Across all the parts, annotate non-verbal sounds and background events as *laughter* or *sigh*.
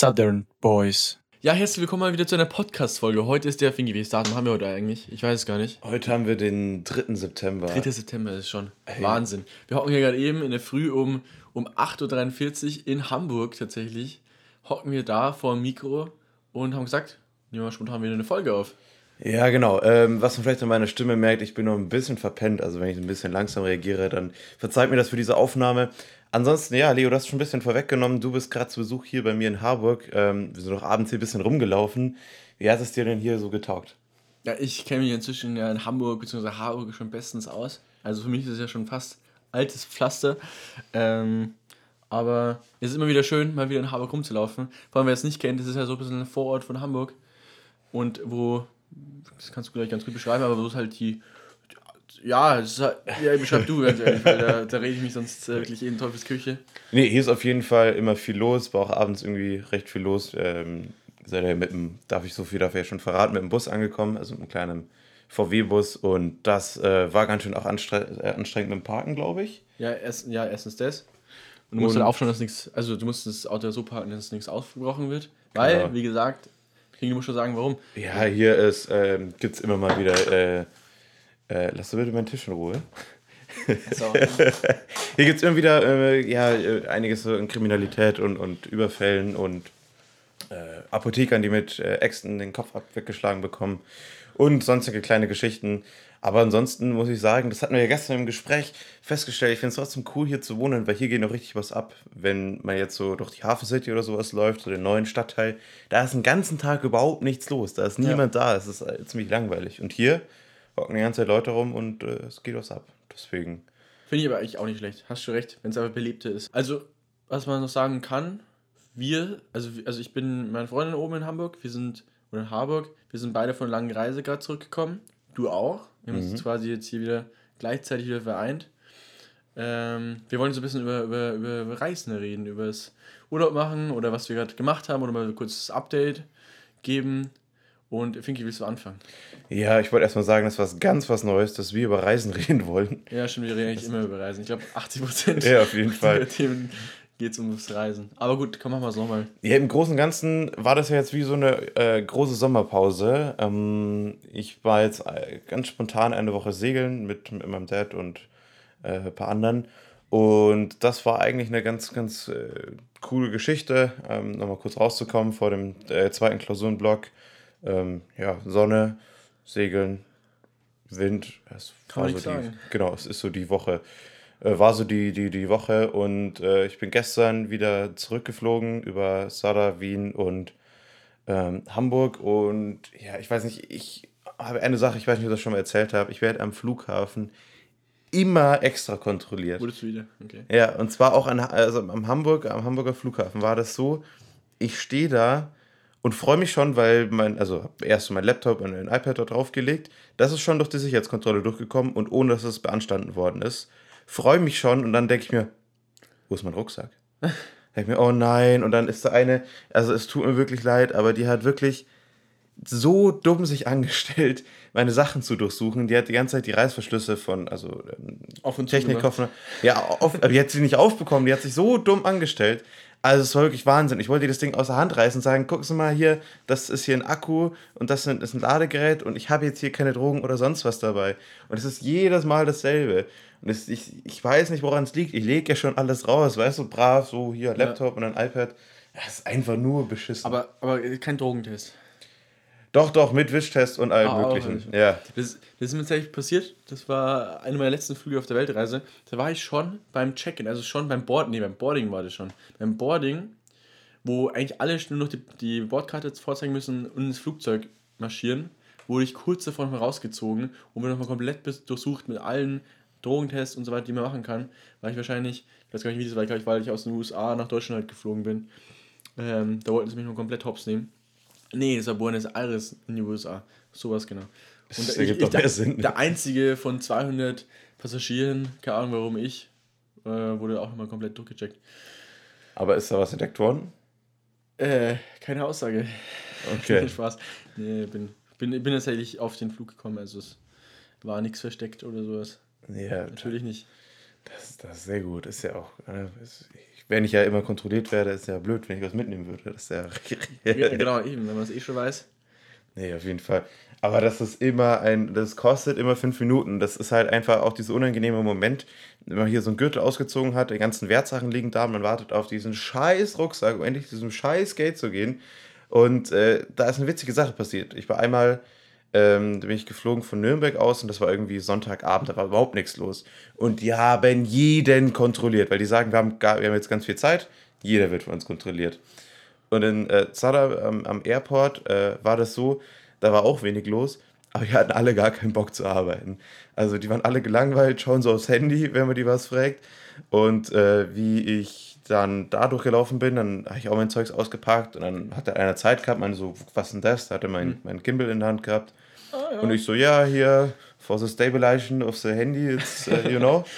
Southern Boys. Ja, herzlich willkommen mal wieder zu einer Podcast-Folge. Heute ist der Fingi. Welches Datum haben wir heute eigentlich? Ich weiß es gar nicht. Heute haben wir den 3. September. 3. September ist schon hey. Wahnsinn. Wir hocken hier gerade eben in der Früh um, um 8.43 Uhr in Hamburg tatsächlich. Hocken wir da vor dem Mikro und haben gesagt, nehmen wir spontan wieder eine Folge auf. Ja, genau. Ähm, was man vielleicht an meiner Stimme merkt, ich bin noch ein bisschen verpennt. Also wenn ich ein bisschen langsam reagiere, dann verzeiht mir das für diese Aufnahme. Ansonsten, ja, Leo, du hast schon ein bisschen vorweggenommen. Du bist gerade zu Besuch hier bei mir in Harburg. Ähm, wir sind noch abends hier ein bisschen rumgelaufen. Wie hat es dir denn hier so getaugt? Ja, ich kenne mich inzwischen ja in Hamburg bzw. Harburg schon bestens aus. Also für mich ist es ja schon fast altes Pflaster. Ähm, aber es ist immer wieder schön, mal wieder in Harburg rumzulaufen. Vor allem, wer es nicht kennt, das ist ja so ein bisschen ein Vorort von Hamburg. Und wo, das kannst du gleich ganz gut beschreiben, aber wo es halt die ja, halt, ja, beschreib du ganz ehrlich, weil da, da rede ich mich sonst äh, wirklich in Teufelsküche. Nee, hier ist auf jeden Fall immer viel los, war auch abends irgendwie recht viel los. Ähm, seid ihr mit dem, darf ich so viel dafür ja schon verraten, mit dem Bus angekommen, also mit einem kleinen VW-Bus und das äh, war ganz schön auch anstre äh, anstrengend mit dem Parken, glaube ich. Ja, erst, ja, erstens das. Und du musst und, halt aufschauen, dass nichts, also du musst das Auto so parken, dass nichts aufgebrochen wird. Weil, genau. wie gesagt, ich muss schon sagen, warum. Ja, hier ist, ähm, gibt es immer mal wieder äh, äh, lass du bitte meinen Tisch in Ruhe. So. *laughs* Hier gibt es immer wieder äh, ja, äh, einiges in Kriminalität und, und Überfällen und äh, Apothekern, die mit äh, Äxten den Kopf weggeschlagen bekommen und sonstige kleine Geschichten. Aber ansonsten muss ich sagen, das hatten wir ja gestern im Gespräch festgestellt. Ich finde es trotzdem cool, hier zu wohnen, weil hier geht noch richtig was ab. Wenn man jetzt so durch die Hafen City oder sowas läuft, so den neuen Stadtteil, da ist den ganzen Tag überhaupt nichts los. Da ist niemand ja. da. Es ist äh, ziemlich langweilig. Und hier hocken die ganze Zeit Leute rum und äh, es geht was ab. Deswegen. Finde ich aber eigentlich auch nicht schlecht. Hast du recht, wenn es aber belebte ist. Also, was man noch sagen kann, wir, also, also ich bin mit meiner Freundin oben in Hamburg, wir sind, oder in Harburg, wir sind beide von einer langen Reise gerade zurückgekommen. Du auch. Wir haben mhm. uns quasi jetzt hier wieder gleichzeitig wieder vereint. Ähm, wir wollen so ein bisschen über, über, über, über Reisen reden, über das Urlaub machen oder was wir gerade gemacht haben oder mal ein kurzes Update geben. Und Finki, willst du anfangen? Ja, ich wollte erstmal sagen, das was ganz was Neues, dass wir über Reisen *laughs* reden wollen. Ja, stimmt, wir reden eigentlich immer über Reisen. Ich glaube, 80 Prozent ja, auf jeden *laughs* Fall. der Themen geht es ums Reisen. Aber gut, komm, machen wir es nochmal. Ja, im Großen und Ganzen war das ja jetzt wie so eine äh, große Sommerpause. Ähm, ich war jetzt äh, ganz spontan eine Woche segeln mit, mit meinem Dad und äh, ein paar anderen. Und das war eigentlich eine ganz, ganz äh, coole Geschichte, ähm, nochmal kurz rauszukommen vor dem äh, zweiten Klausurenblock ähm, ja, Sonne, Segeln, Wind. Es Kann man so sagen. Genau, es ist so die Woche. Äh, war so die, die, die Woche und äh, ich bin gestern wieder zurückgeflogen über Sada, Wien und ähm, Hamburg und ja, ich weiß nicht, ich habe eine Sache, ich weiß nicht, ob ich das schon mal erzählt habe. Ich werde am Flughafen immer extra kontrolliert. Wurdest du wieder? Okay. Ja, und zwar auch an, also am, Hamburg, am Hamburger Flughafen war das so, ich stehe da und freue mich schon, weil mein, also erst mein Laptop und ein iPad da draufgelegt. Das ist schon durch die Sicherheitskontrolle durchgekommen und ohne dass es beanstanden worden ist. Freue mich schon und dann denke ich mir, wo ist mein Rucksack? *laughs* denke mir, oh nein, und dann ist da eine, also es tut mir wirklich leid, aber die hat wirklich so dumm sich angestellt, *laughs* meine Sachen zu durchsuchen. Die hat die ganze Zeit die Reißverschlüsse von, also ähm, Technikkoffer. Ja, auf, aber die hat sie nicht aufbekommen. Die hat sich so dumm angestellt. Also es war wirklich Wahnsinn. Ich wollte das Ding aus der Hand reißen und sagen, gucken Sie mal hier, das ist hier ein Akku und das ist ein Ladegerät und ich habe jetzt hier keine Drogen oder sonst was dabei. Und es ist jedes Mal dasselbe. Und es, ich, ich weiß nicht, woran es liegt. Ich lege ja schon alles raus, weißt du, brav, so hier Laptop ja. und ein iPad. Das ist einfach nur beschissen. Aber, aber kein Drogentest. Doch, doch, mit Wischtest und allem ah, möglichen. Ja. Das, das ist mir tatsächlich passiert. Das war eine meiner letzten Flüge auf der Weltreise. Da war ich schon beim Check-in, also schon beim Boarding, nee, beim Boarding war das schon. Beim Boarding, wo eigentlich alle nur noch die, die Bordkarte vorzeigen müssen und ins Flugzeug marschieren, wurde ich kurz davon rausgezogen und mir nochmal komplett durchsucht mit allen Drogentests und so weiter, die man machen kann. Weil ich wahrscheinlich, ich weiß gar nicht, wie das war, weil ich aus den USA nach Deutschland halt geflogen bin. Ähm, da wollten sie mich noch komplett hops nehmen. Nee, das war Buenos Aires in den USA. Sowas genau. Und das ich, ich, der, Sinn. der einzige von 200 Passagieren, keine Ahnung warum ich, äh, wurde auch nochmal komplett durchgecheckt. Aber ist da was entdeckt worden? Äh, keine Aussage. Okay. *laughs* Spaß. Nee, bin, bin, bin tatsächlich auf den Flug gekommen, also es war nichts versteckt oder sowas. Ja. Natürlich nicht. Das, das ist sehr gut. Ist ja auch, äh, wenn ich ja immer kontrolliert werde, ist ja blöd, wenn ich was mitnehmen würde. Das ist ja. Ja, genau, eben, wenn man es eh schon weiß. Nee, auf jeden Fall. Aber das ist immer ein, das kostet immer fünf Minuten. Das ist halt einfach auch dieser unangenehme Moment, wenn man hier so einen Gürtel ausgezogen hat, die ganzen Wertsachen liegen da, man wartet auf diesen scheiß Rucksack, um endlich diesem scheiß Gate zu gehen. Und äh, da ist eine witzige Sache passiert. Ich war einmal, ähm, da bin ich geflogen von Nürnberg aus und das war irgendwie Sonntagabend, da war überhaupt nichts los. Und die haben jeden kontrolliert, weil die sagen, wir haben, gar, wir haben jetzt ganz viel Zeit, jeder wird von uns kontrolliert. Und in äh, Zara ähm, am Airport äh, war das so, da war auch wenig los, aber die hatten alle gar keinen Bock zu arbeiten. Also die waren alle gelangweilt, schauen so aufs Handy, wenn man die was fragt. Und äh, wie ich dann da durchgelaufen bin, dann habe ich auch mein Zeugs ausgepackt und dann hatte einer Zeit gehabt, meine so, was ist denn das? Da hatte mein, Hm. mein Gimbal in der Hand gehabt. Ah, ja. Und ich so, ja, hier, for the stabilization of the handy, it's, uh, you know. *laughs*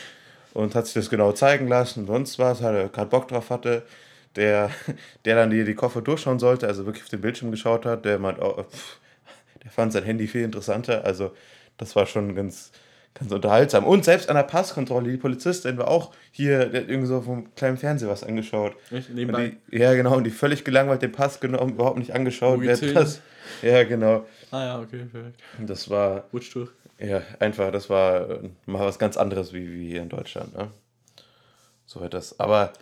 Und hat sich das genau zeigen lassen und sonst was, hat er gerade Bock drauf hatte. Der, *laughs* der dann die, die Koffer durchschauen sollte, also wirklich auf den Bildschirm geschaut hat, der meint, oh, pff, der fand sein Handy viel interessanter. Also das war schon ganz, ganz unterhaltsam. Und selbst an der Passkontrolle, die Polizistin war auch hier, der hat irgendwie so vom kleinen Fernseher was angeschaut. Echt? Nebenbei. die, ja, genau, und die völlig gelangweilt den Pass genommen, überhaupt nicht angeschaut. Wer das? Ja, genau. Ah ja, okay, perfekt. Das war, Rutsch durch. ja, einfach, das war äh, mal was ganz anderes wie, wie hier in Deutschland. Ne? So wird das. Aber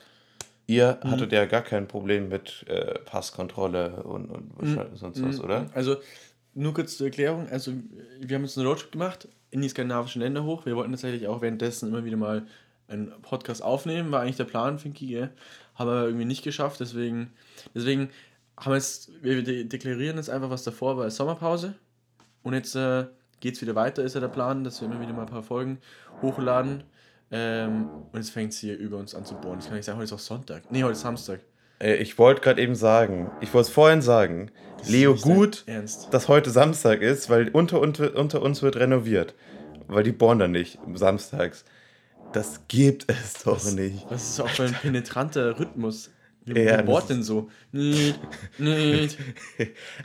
ihr Mhm. hattet ja gar kein Problem mit äh, Passkontrolle und, und wahrscheinlich sonst was, oder? Also, nur kurz zur Erklärung. Also, wir haben jetzt einen Roadtrip gemacht in die skandinavischen Länder hoch. Wir wollten tatsächlich auch währenddessen immer wieder mal einen Podcast aufnehmen. War eigentlich der Plan, Finky, gell? Haben wir irgendwie nicht geschafft. Deswegen, deswegen haben wir jetzt, wir de deklarieren jetzt einfach, was davor war, Sommerpause. Und jetzt äh, geht es wieder weiter, ist ja der Plan, dass wir immer wieder mal ein paar Folgen hochladen. Ähm, und jetzt fängt es hier über uns an zu bohren. Das kann ich sagen, heute ist auch Sonntag. Nee, heute ist Samstag. Äh, ich wollte gerade eben sagen, ich wollte es vorhin sagen, Leo, ist nicht gut, dass heute Samstag ist, weil unter, unter, unter uns wird renoviert. Weil die bohren dann nicht samstags. Das gibt es doch nicht. Was ist auch für ein penetranter Rhythmus? Wie Ja, das bohrt denn so? *laughs* Nicht, nicht.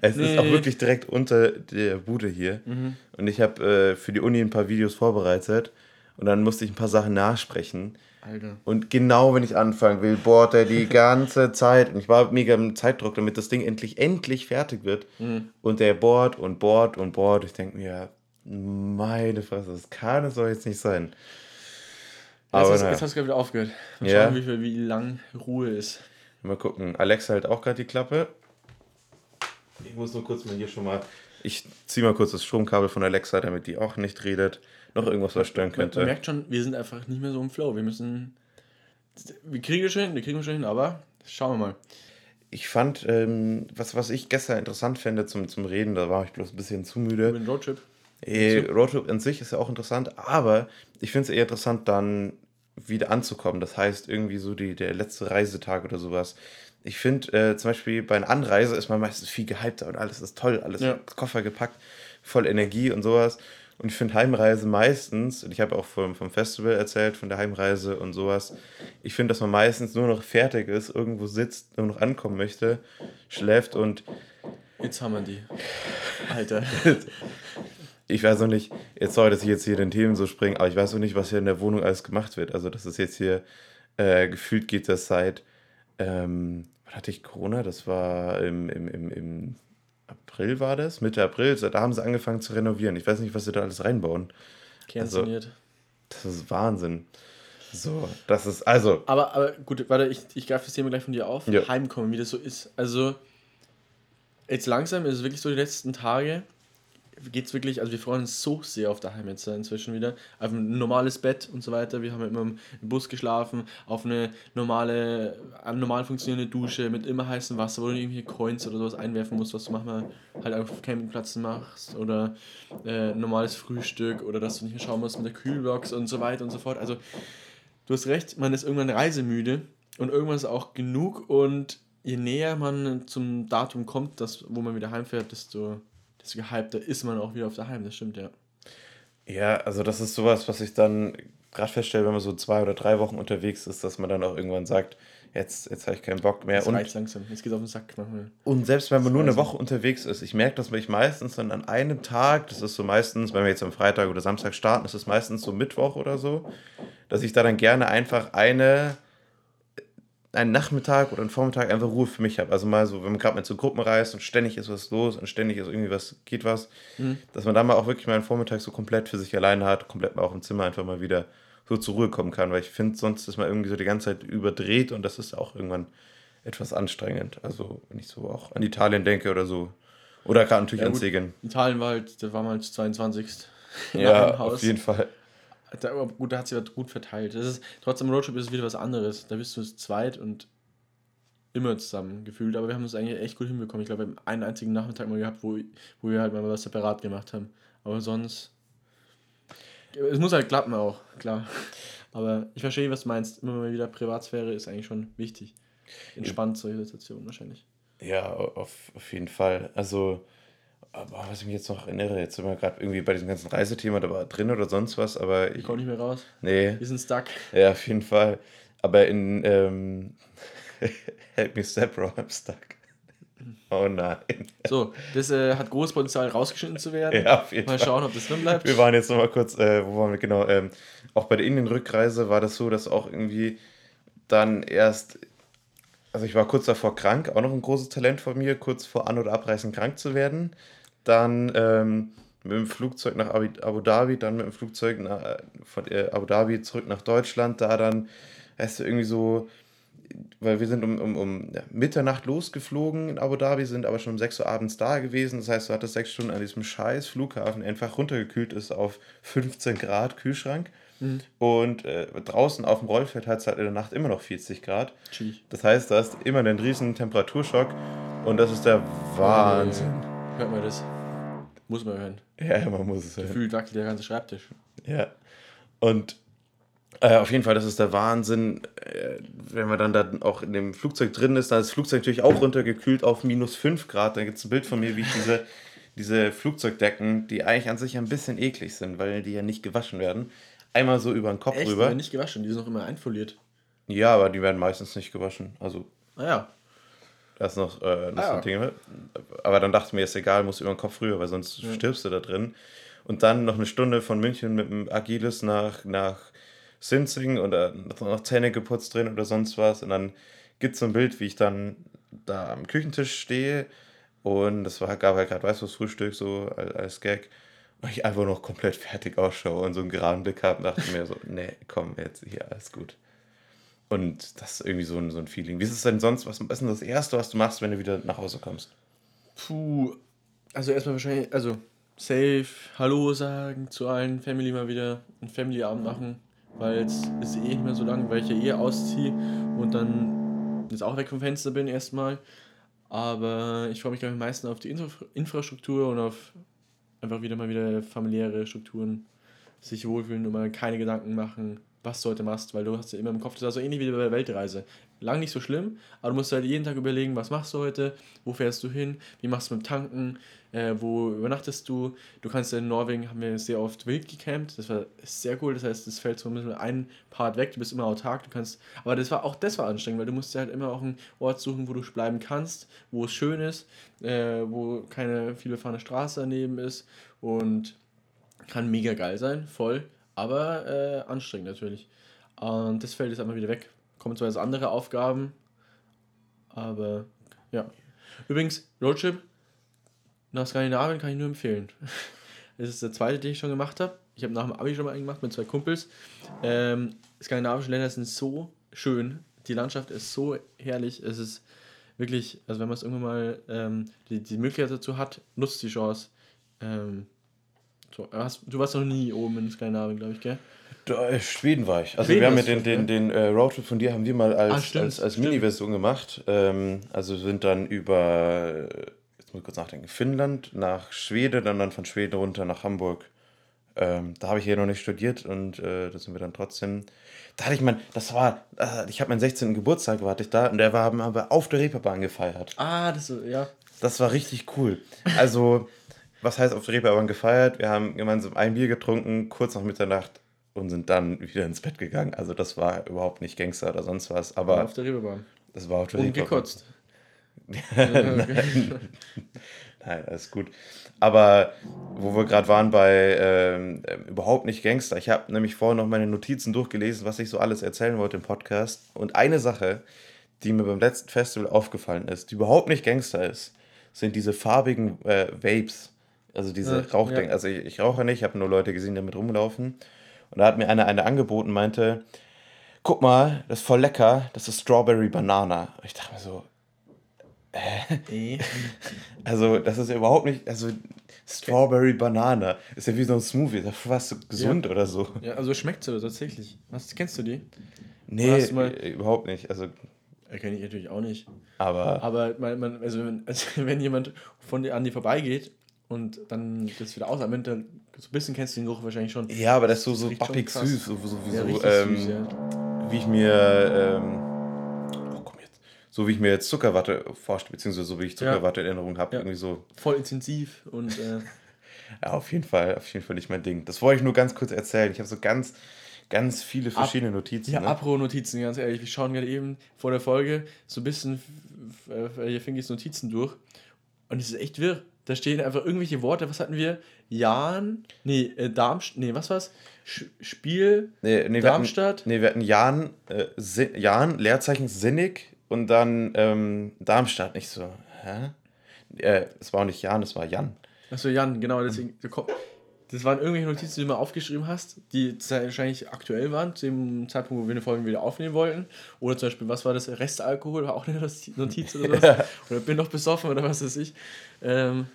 Es ist auch wirklich direkt unter der Bude hier. Mhm. Und ich habe äh, für die Uni ein paar Videos vorbereitet. Und dann musste ich ein paar Sachen nachsprechen. Alter. Und genau wenn ich anfangen will, bohrt er die ganze *laughs* Zeit. Und ich war mega im Zeitdruck, damit das Ding endlich, endlich fertig wird. Mhm. Und der bohrt und bohrt und bohrt. Ich denke mir, meine Fresse, das kann es doch jetzt nicht sein. Jetzt, Aber hast, jetzt hast du gerade wieder aufgehört. Mal Ja. schauen, wie, viel, wie lang Ruhe ist. Mal gucken. Alexa hält auch gerade die Klappe. Ich muss nur kurz mal hier schon mal. Ich ziehe mal kurz das Stromkabel von Alexa, damit die auch nicht redet. Noch irgendwas, was stören Man, könnte. merkt schon, wir sind einfach nicht mehr so im Flow. Wir müssen. Wir kriegen es schon hin, wir kriegen es schon hin, aber schauen wir mal. Ich fand, ähm, was, was ich gestern interessant fände zum, zum Reden, da war ich bloß ein bisschen zu müde. Über den Roadtrip. Eh, Roadtrip an sich ist ja auch interessant, aber ich finde es eher interessant, dann wieder anzukommen. Das heißt, irgendwie so die, der letzte Reisetag oder sowas. Ich finde, äh, zum Beispiel bei einer Anreise ist man meistens viel gehypter und alles ist toll, alles Ja. Koffer gepackt, voll Energie und sowas. Und ich finde Heimreise meistens, und ich habe auch vom, vom Festival erzählt, von der Heimreise und sowas, ich finde, dass man meistens nur noch fertig ist, irgendwo sitzt, nur noch ankommen möchte, schläft und Jetzt haben wir die. Alter. *laughs* ich weiß noch nicht, jetzt sorry, dass ich jetzt hier den Themen so springe, aber ich weiß noch nicht, was hier in der Wohnung alles gemacht wird. Also, das ist jetzt hier, äh, gefühlt geht das seit, ähm, hatte ich Corona? Das war im, im, im, im April war das, Mitte April, da haben sie angefangen zu renovieren. Ich weiß nicht, was sie da alles reinbauen. Kernsaniert. Das ist Wahnsinn. So, das ist, also, Aber, aber gut, warte, ich, ich greife das Thema gleich von dir auf. Ja. Heimkommen, wie das so ist. Also, jetzt langsam ist es wirklich so die letzten Tage. Geht es wirklich, also wir freuen uns so sehr auf daheim jetzt inzwischen wieder. Auf ein normales Bett und so weiter. Wir haben immer im Bus geschlafen, auf eine normale, eine normal funktionierende Dusche mit immer heißem Wasser, wo du irgendwie Coins oder sowas einwerfen musst, was du manchmal halt auf Campingplätzen machst. Oder äh, normales Frühstück oder dass du nicht mehr schauen musst mit der Kühlbox und so weiter und so fort. Also du hast recht, man ist irgendwann reisemüde und irgendwann ist auch genug und je näher man zum Datum kommt, das, wo man wieder heimfährt, desto, desto gehypter ist man auch wieder auf der Heim, das stimmt, ja. ja, also das ist sowas, was ich dann gerade feststelle, wenn man so zwei oder drei Wochen unterwegs ist, dass man dann auch irgendwann sagt, jetzt, jetzt habe ich keinen Bock mehr. Es Und langsam, jetzt geht auf den Sack manchmal. Und selbst wenn man Das nur eine. Woche unterwegs ist, ich merke, dass ich meistens dann an einem Tag, das ist so meistens, wenn wir jetzt am Freitag oder Samstag starten, ist es meistens so Mittwoch oder so, dass ich da dann gerne einfach eine, einen Nachmittag oder einen Vormittag einfach Ruhe für mich habe. Also mal so, wenn man gerade mal zu Gruppen reist und ständig ist was los und ständig ist irgendwie was, geht was, mhm. dass man dann mal auch wirklich mal einen Vormittag so komplett für sich alleine hat, komplett mal auch im Zimmer einfach mal wieder so zur Ruhe kommen kann, weil ich finde, sonst ist man irgendwie so die ganze Zeit überdreht und das ist auch irgendwann etwas anstrengend. Also, wenn ich so auch an Italien denke oder so. Oder gerade natürlich ja, an Segen. Italien war halt, da war mal 22. Ja, *laughs* auf jeden Fall. Da, aber gut, da hat sich gut verteilt. Das ist, trotzdem Roadtrip ist es wieder was anderes. Da bist du zu zweit und immer zusammen gefühlt. Aber wir haben das eigentlich echt gut hinbekommen. Ich glaube, wir haben einen einzigen Nachmittag mal gehabt, wo, wo wir halt mal was separat gemacht haben. Aber sonst. Es muss halt klappen auch, klar. Aber ich verstehe, was du meinst. Immer mal wieder Privatsphäre ist eigentlich schon wichtig. Entspannt solche Situationen wahrscheinlich. Ja, auf, auf jeden Fall. Also, aber was ich mich jetzt noch erinnere, jetzt sind wir gerade irgendwie bei diesem ganzen Reisethema da war drin oder sonst was, aber ich. Ich komme nicht mehr raus. Nee. Wir sind stuck. Ja, auf jeden Fall. Aber in ähm, *laughs* Help me step, bro, I'm stuck. Oh nein. So, das äh, hat großes Potenzial rausgeschnitten zu werden. Ja, auf jeden Mal Fall. schauen, ob das drin bleibt. Wir waren jetzt nochmal kurz, äh, wo waren wir genau? Ähm, auch bei der Indien-Rückreise war das so, dass auch irgendwie dann erst also ich war kurz davor krank, auch noch ein großes Talent von mir, kurz vor An- oder Abreisen krank zu werden. Dann ähm, mit dem Flugzeug nach Abu Dhabi, dann mit dem Flugzeug nach, äh, von äh, Abu Dhabi zurück nach Deutschland, da dann, weißt du, irgendwie so, weil wir sind um, um, um ja, Mitternacht losgeflogen in Abu Dhabi, sind aber schon um 6 Uhr abends da gewesen. Das heißt, du hattest sechs Stunden an diesem scheiß Flughafen, einfach runtergekühlt ist auf 15 Grad Kühlschrank. Mhm. Und äh, draußen auf dem Rollfeld hat es halt in der Nacht immer noch 40 Grad. Gee. Das heißt, du hast immer einen riesen Temperaturschock und das ist der Wahnsinn. Hört man das? Muss man hören. Ja, man muss es hören. Gefühlt wackelt der ganze Schreibtisch. Ja. Und äh, auf jeden Fall, das ist der Wahnsinn, äh, wenn man dann da auch in dem Flugzeug drin ist, dann ist das Flugzeug natürlich auch runtergekühlt auf minus 5 Grad. Da gibt es ein Bild von mir, wie ich diese, diese Flugzeugdecken, die eigentlich an sich ein bisschen eklig sind, weil die ja nicht gewaschen werden, einmal so über den Kopf Echt? rüber. Die werden nicht gewaschen, die sind noch immer einfoliert. Ja, aber die werden meistens nicht gewaschen. Also. Naja. Das ist noch, äh, das ah, ja. Ding. Aber dann dachte ich mir, ist egal, muss über den Kopf rüber, weil sonst ja. stirbst du da drin. Und dann noch eine Stunde von München mit dem Agilis nach, nach Sinzing oder noch Zähne geputzt drin oder sonst was. Und dann gibt es so ein Bild, wie ich dann da am Küchentisch stehe. Und das war, gab halt gerade Weißwurstfrühstück so als Gag weil ich einfach noch komplett fertig ausschaue und so einen geraden Blick habe, dachte mir so, nee, komm, jetzt hier, alles gut. Und das ist irgendwie so ein, so ein Feeling. Wie ist es denn sonst? Was ist denn das Erste, was du machst, wenn du wieder nach Hause kommst? Puh, also erstmal wahrscheinlich, also safe, Hallo sagen zu allen, Family mal wieder einen Family-Abend machen, weil jetzt ist eh nicht mehr so lang, weil ich ja eh ausziehe und dann jetzt auch weg vom Fenster bin erstmal. Aber ich freue mich, glaube ich, am meisten auf die Infra Infrastruktur und auf einfach wieder mal wieder familiäre Strukturen, sich wohlfühlen und mal keine Gedanken machen, was du heute machst, weil du hast ja immer im Kopf, das ist also ähnlich wie bei der Weltreise. Lang nicht so schlimm, aber du musst halt jeden Tag überlegen, was machst du heute, wo fährst du hin, wie machst du mit dem Tanken, äh, wo übernachtest du. Du kannst in Norwegen, haben wir sehr oft wild gecampt, das war sehr cool, das heißt, es fällt so ein bisschen ein Part weg, du bist immer autark, du kannst, aber das war auch, das war anstrengend, weil du musst halt immer auch einen Ort suchen, wo du bleiben kannst, wo es schön ist, äh, wo keine viele fahrende Straße daneben ist und kann mega geil sein, voll, aber äh, anstrengend natürlich. Und das fällt jetzt einmal wieder weg. Kommen zwar jetzt andere Aufgaben, aber ja. Übrigens, Roadtrip nach Skandinavien kann ich nur empfehlen. *laughs* Das ist der zweite, den ich schon gemacht habe. Ich habe nach dem Abi schon mal einen gemacht mit zwei Kumpels. Ähm, skandinavische Länder sind so schön. Die Landschaft ist so herrlich. Es ist wirklich, also wenn man es irgendwann mal ähm, die, die Möglichkeit dazu hat, nutzt die Chance. Ähm, so, hast, du warst noch nie oben in Skandinavien, glaube ich, gell? Da, äh, Schweden war ich. Also Schweden wir haben ja den, den, den äh, Roadtrip von dir haben wir mal als, ah, stimmt, als, als Mini-Version gemacht. Ähm, also sind dann über muss kurz nachdenken, Finnland nach Schweden, dann, dann von Schweden runter nach Hamburg. Ähm, da habe ich hier noch nicht studiert und äh, da sind wir dann trotzdem. Da hatte ich mein, das war, äh, ich habe meinen 16. Geburtstag, war ich da und der war, haben wir auf der Reeperbahn gefeiert. Ah, das, ja. Das war richtig cool. Also, was heißt auf der Reeperbahn gefeiert? Wir haben gemeinsam ein Bier getrunken, kurz nach Mitternacht und sind dann wieder ins Bett gegangen. Also, das war überhaupt nicht Gangster oder sonst was. Aber auf der Reeperbahn. Das war auf der und Reeperbahn. gekotzt. *laughs* Nein. Nein, alles gut. Aber wo wir gerade waren bei ähm, überhaupt nicht Gangster, ich habe nämlich vorher noch meine Notizen durchgelesen, was ich so alles erzählen wollte im Podcast. Und eine Sache, die mir beim letzten Festival aufgefallen ist, die überhaupt nicht Gangster ist, sind diese farbigen äh, Vapes. Also diese Ja, Rauchdenken. ja. Also ich, ich rauche nicht, ich habe nur Leute gesehen, die damit rumlaufen. Und da hat mir einer eine angeboten, meinte, guck mal, das ist voll lecker, das ist Strawberry Banana. Und ich dachte mir so, Eh. *laughs* also das ist ja überhaupt nicht, also Strawberry Banana ist ja wie so ein Smoothie, ist ja fast gesund Ja. oder so. Ja, also schmeckt so tatsächlich. Was, kennst du die? Nee, Hast du mal- äh, überhaupt nicht. Also, Erkenne ich natürlich auch nicht. aber Aber man, man, also, wenn, also wenn jemand von dir an dir vorbeigeht und dann das wieder ausatmet, dann so ein bisschen kennst du den Geruch wahrscheinlich schon. ja, aber das ist so, so krass. süß, so, so, wie Ja, so, ähm, süß, ja. wie ich mir, ähm, oh komm jetzt, so wie ich mir jetzt Zuckerwatte vorstelle, beziehungsweise so wie ich Zuckerwatte in Erinnerung habe, Ja. irgendwie so. Voll intensiv und äh, *laughs* Ja, auf jeden Fall, auf jeden Fall nicht mein Ding. Das wollte ich nur ganz kurz erzählen. Ich habe so ganz, ganz viele verschiedene Notizen. ja, ne? Apro-Notizen, ganz ehrlich. Wir schauen gerade eben vor der Folge so ein bisschen hier Fingis Notizen durch und es ist echt wirr. Da stehen einfach irgendwelche Worte. Was hatten wir? Jan, nee, äh, Darmstadt, nee, was war's? Sch Spiel, Nee, nee, Darmstadt? Wir hatten, nee, wir hatten Jan, äh, Sin- Jan, Leerzeichen Sinnig und dann ähm, Darmstadt. Nicht so, hä? Äh, es war auch nicht Jan, es war Jan. Achso, Jan, genau, deswegen. Das waren irgendwelche Notizen, die du mal aufgeschrieben hast, die wahrscheinlich aktuell waren, zu dem Zeitpunkt, wo wir eine Folge wieder aufnehmen wollten. Oder zum Beispiel, was war das? Restalkohol war auch eine Notiz oder was? Oder bin noch besoffen oder was weiß ich. Ähm,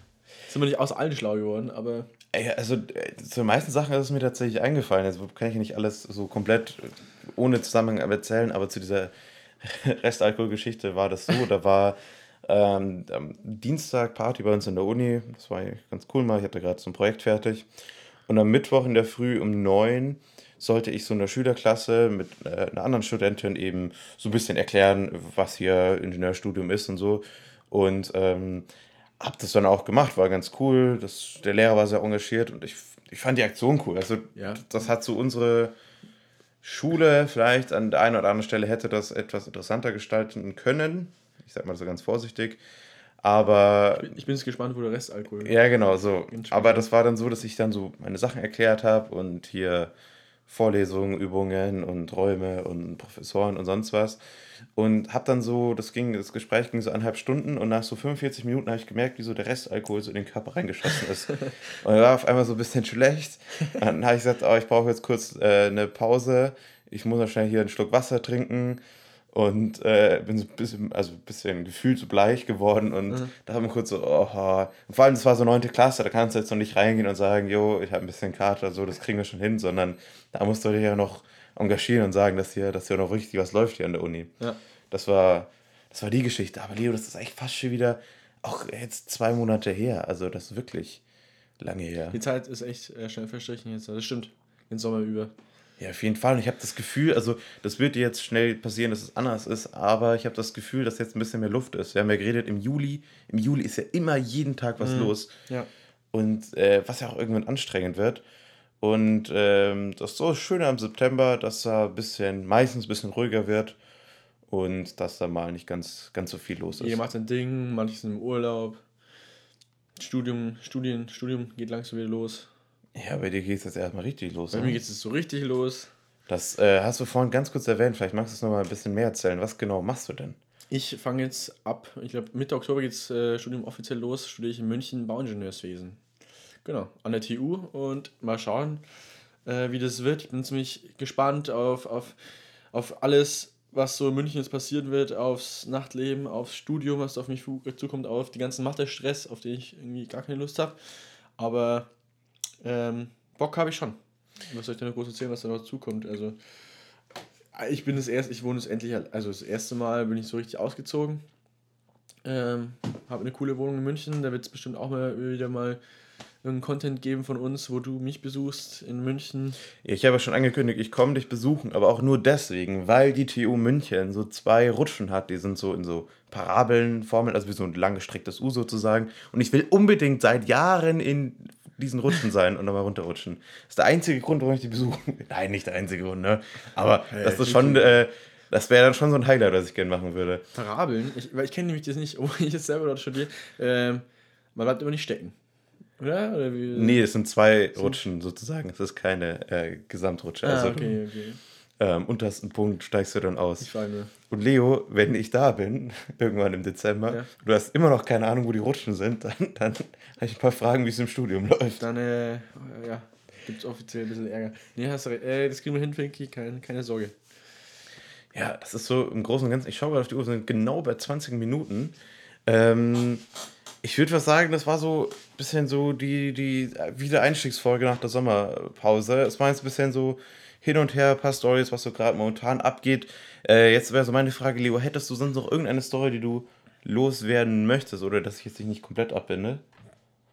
sind wir nicht aus allen schlau geworden, aber Ey, also äh, zu den meisten Sachen ist es mir tatsächlich eingefallen. Also kann ich nicht alles so komplett äh, ohne Zusammenhang erzählen, aber zu dieser *laughs* Restalkoholgeschichte war das so. Da war ähm, am Dienstag Party bei uns in der Uni. Das war ganz cool mal. Ich hatte gerade so ein Projekt fertig. Und am Mittwoch in der Früh um neun sollte ich so einer Schülerklasse mit äh, einer anderen Studentin eben so ein bisschen erklären, was hier Ingenieurstudium ist und so. Und ähm, hab das dann auch gemacht, war ganz cool. Das, der Lehrer war sehr engagiert und ich, ich fand die Aktion cool. Also Ja. das hat so unsere Schule vielleicht an der einen oder anderen Stelle hätte das etwas interessanter gestalten können. Ich sag mal so ganz vorsichtig. Aber ich bin jetzt gespannt, wo der Restalkohol ja, genau, so. Aber das war dann so, dass ich dann so meine Sachen erklärt habe und hier Vorlesungen, Übungen und Räume und Professoren und sonst was. Und habe dann so, das ging, das Gespräch ging so eineinhalb Stunden und nach so 45 Minuten habe ich gemerkt, wie so der Restalkohol so in den Körper reingeschossen ist. *laughs* und er war auf einmal so ein bisschen schlecht. Dann habe ich gesagt, oh, ich brauche jetzt kurz äh, eine Pause. Ich muss schnell hier einen Schluck Wasser trinken. Und äh, bin so ein bisschen, also ein bisschen gefühlt so bleich geworden und da haben wir kurz so, oh, und vor allem, das war so neunte Klasse, da kannst du jetzt noch nicht reingehen und sagen, jo, ich habe ein bisschen Kater, so, das kriegen wir schon hin, sondern da musst du dich ja noch engagieren und sagen, dass hier, dass hier noch richtig was läuft hier an der Uni. Ja. Das war, das war die Geschichte. Aber Leo, das ist eigentlich fast schon wieder, auch jetzt zwei Monate her, also das ist wirklich lange her. Die Zeit ist echt äh, schnell verstrichen jetzt. Das stimmt. Den Sommer über. Ja, auf jeden Fall. Und ich habe das Gefühl, also das wird jetzt schnell passieren, dass es anders ist, aber ich habe das Gefühl, dass jetzt ein bisschen mehr Luft ist. Wir haben ja geredet im Juli. Im Juli ist ja immer jeden Tag was los. Ja. Und äh, was ja auch irgendwann anstrengend wird. Und ähm, das ist so das Schöne am September, dass da ein bisschen, meistens ein bisschen ruhiger wird und dass da mal nicht ganz, ganz so viel los ist. Jeder macht sein Ding, manche sind im Urlaub. Studium, Studien, Studium geht langsam wieder los. Ja, bei dir geht es jetzt erstmal richtig los. Bei ne? mir geht es so richtig los. Das äh, hast du vorhin ganz kurz erwähnt. Vielleicht magst du es nochmal ein bisschen mehr erzählen. Was genau machst du denn? Ich fange jetzt ab, ich glaube Mitte Oktober geht das äh, Studium offiziell los, studiere ich in München Bauingenieurswesen. Genau, an der TU und mal schauen, äh, wie das wird. Ich bin ziemlich gespannt auf, auf, auf alles, was so in München jetzt passieren wird, aufs Nachtleben, aufs Studium, was auf mich zukommt, auf die ganzen Mathe-Stress, auf den ich irgendwie gar keine Lust habe. Aber ähm, Bock habe ich schon. Was soll ich denn noch groß erzählen, was da noch zukommt? Also, ich bin das erste, ich wohne das endlich, also das erste Mal bin ich so richtig ausgezogen. Ähm, habe eine coole Wohnung in München, da wird es bestimmt auch mal wieder mal irgendeinen Content geben von uns, wo du mich besuchst in München. Ja, Ich habe ja schon angekündigt, ich komme dich besuchen, aber auch nur deswegen, weil die TU München so zwei Rutschen hat, die sind so in so Parabeln, Formeln, also wie so ein langgestrecktes U sozusagen. Und ich will unbedingt seit Jahren in diesen Rutschen sein und nochmal runterrutschen. Das ist der einzige Grund, warum ich die besuchen will. Nein, nicht der einzige Grund, ne? Aber Hey, das ist schon, äh, das wäre dann schon so ein Highlight, was ich gerne machen würde. Parabeln, ich, weil ich kenne nämlich das nicht, *laughs* wo ich jetzt selber dort studiere. Ähm, man bleibt immer nicht stecken. Oder? Oder wie? Nee, es sind zwei Rutschen sozusagen. Es ist keine äh, Gesamtrutsche. Ah, also, okay, okay. Ähm, untersten Punkt steigst du dann aus. Ich nur. Und Leo, wenn ich da bin, *laughs* irgendwann im Dezember, Ja. du hast immer noch keine Ahnung, wo die Rutschen sind, *laughs* dann, dann habe ich ein paar Fragen, wie es im Studium läuft. Dann, äh, ja, gibt es offiziell ein bisschen Ärger. Nee, hast du recht. Äh, das kriegen wir hin, Finky, keine, keine Sorge. Ja, das ist so im Großen und Ganzen. Ich schaue gerade auf die Uhr, sind genau bei 20 Minuten. Ähm, ich würde was sagen, das war so ein bisschen so die, die Wiedereinstiegsfolge nach der Sommerpause. Es war jetzt ein bisschen so hin und her, ein paar Stories, was so gerade momentan abgeht. Äh, jetzt wäre so meine Frage, Leo, hättest du sonst noch irgendeine Story, die du loswerden möchtest oder dass ich jetzt dich nicht komplett abbinde?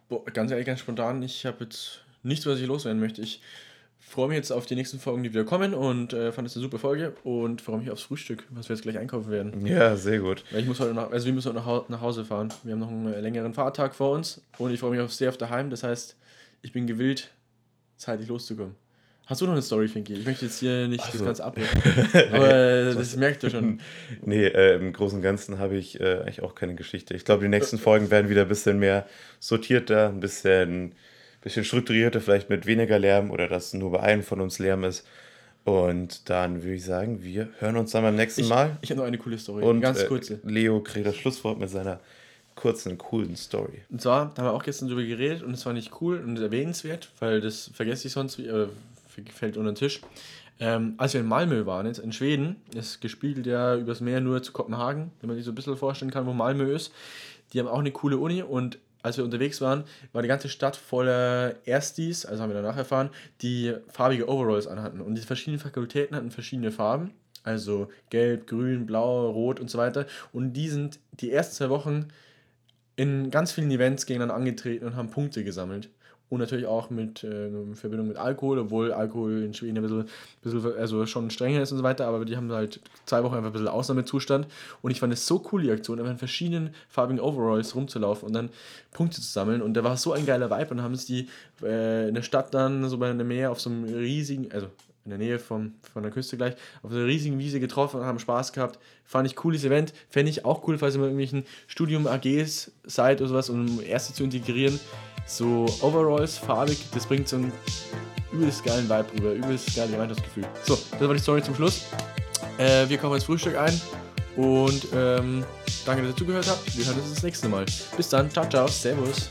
Boah, ganz ehrlich, ganz spontan, ich habe jetzt nichts, was ich loswerden möchte. Ich freue mich jetzt auf die nächsten Folgen, die wieder kommen und äh, fand es eine super Folge und freue mich aufs Frühstück, was wir jetzt gleich einkaufen werden. Ja, sehr gut. Weil ich muss heute nach, also wir müssen heute nach, Hau- nach Hause fahren. Wir haben noch einen äh, längeren Fahrtag vor uns und ich freue mich auf Stay auf daheim. Das heißt, ich bin gewillt, zeitig loszukommen. Hast du noch eine Story, Finky? Ich möchte jetzt hier nicht *laughs* das Also- Ganze abbrechen. Aber äh, das merkt ihr schon. *laughs* Nee, äh, im Großen und Ganzen habe ich äh, eigentlich auch keine Geschichte. Ich glaube, die nächsten Folgen werden wieder ein bisschen mehr sortierter, ein bisschen, bisschen strukturierter, vielleicht mit weniger Lärm oder dass nur bei einem von uns Lärm ist. Und dann würde ich sagen, wir hören uns dann beim nächsten Ich, Mal. ich habe noch eine coole Story. Und ganz äh, kurze. Leo kriegt das Schlusswort mit seiner kurzen, coolen Story. Und zwar, da haben wir auch gestern drüber geredet und es war nicht cool und erwähnenswert, weil das vergesse ich sonst, äh, fällt unter den Tisch. Ähm, als wir in Malmö waren, jetzt in Schweden, ist gespiegelt ja übers Meer nur zu Kopenhagen, wenn man sich so ein bisschen vorstellen kann, wo Malmö ist. Die haben auch eine coole Uni und als wir unterwegs waren, war die ganze Stadt voller Erstis, also haben wir danach erfahren, die farbige Overalls anhatten. Und die verschiedenen Fakultäten hatten verschiedene Farben, also gelb, grün, blau, rot und so weiter. Und die sind die ersten zwei Wochen in ganz vielen Events gegeneinander angetreten und haben Punkte gesammelt. Und natürlich auch mit äh, in Verbindung mit Alkohol, obwohl Alkohol in Schweden ein bisschen, bisschen also schon strenger ist und so weiter, aber die haben halt zwei Wochen einfach ein bisschen Ausnahmezustand. Und ich fand es so cool, die Aktion, einfach in verschiedenen farbigen Overalls rumzulaufen und dann Punkte zu sammeln. Und da war so ein geiler Vibe und haben es die äh, in der Stadt dann so bei einem Meer auf so einem riesigen, also in der Nähe vom, von der Küste gleich, auf einer riesigen Wiese getroffen und haben Spaß gehabt. Fand ich cooles Event. Fände ich auch cool, falls ihr mal irgendwelchen Studium-AGs seid oder sowas, um erste zu integrieren. So Overalls, farbig, das bringt so einen übelst geilen Vibe rüber, übelst geiles Gemeinschaftsgefühl. So, das war die Story zum Schluss. Äh, wir kommen ins Frühstück ein und ähm, danke, dass ihr zugehört habt. Wir hören uns das nächste Mal. Bis dann, ciao, ciao, servus.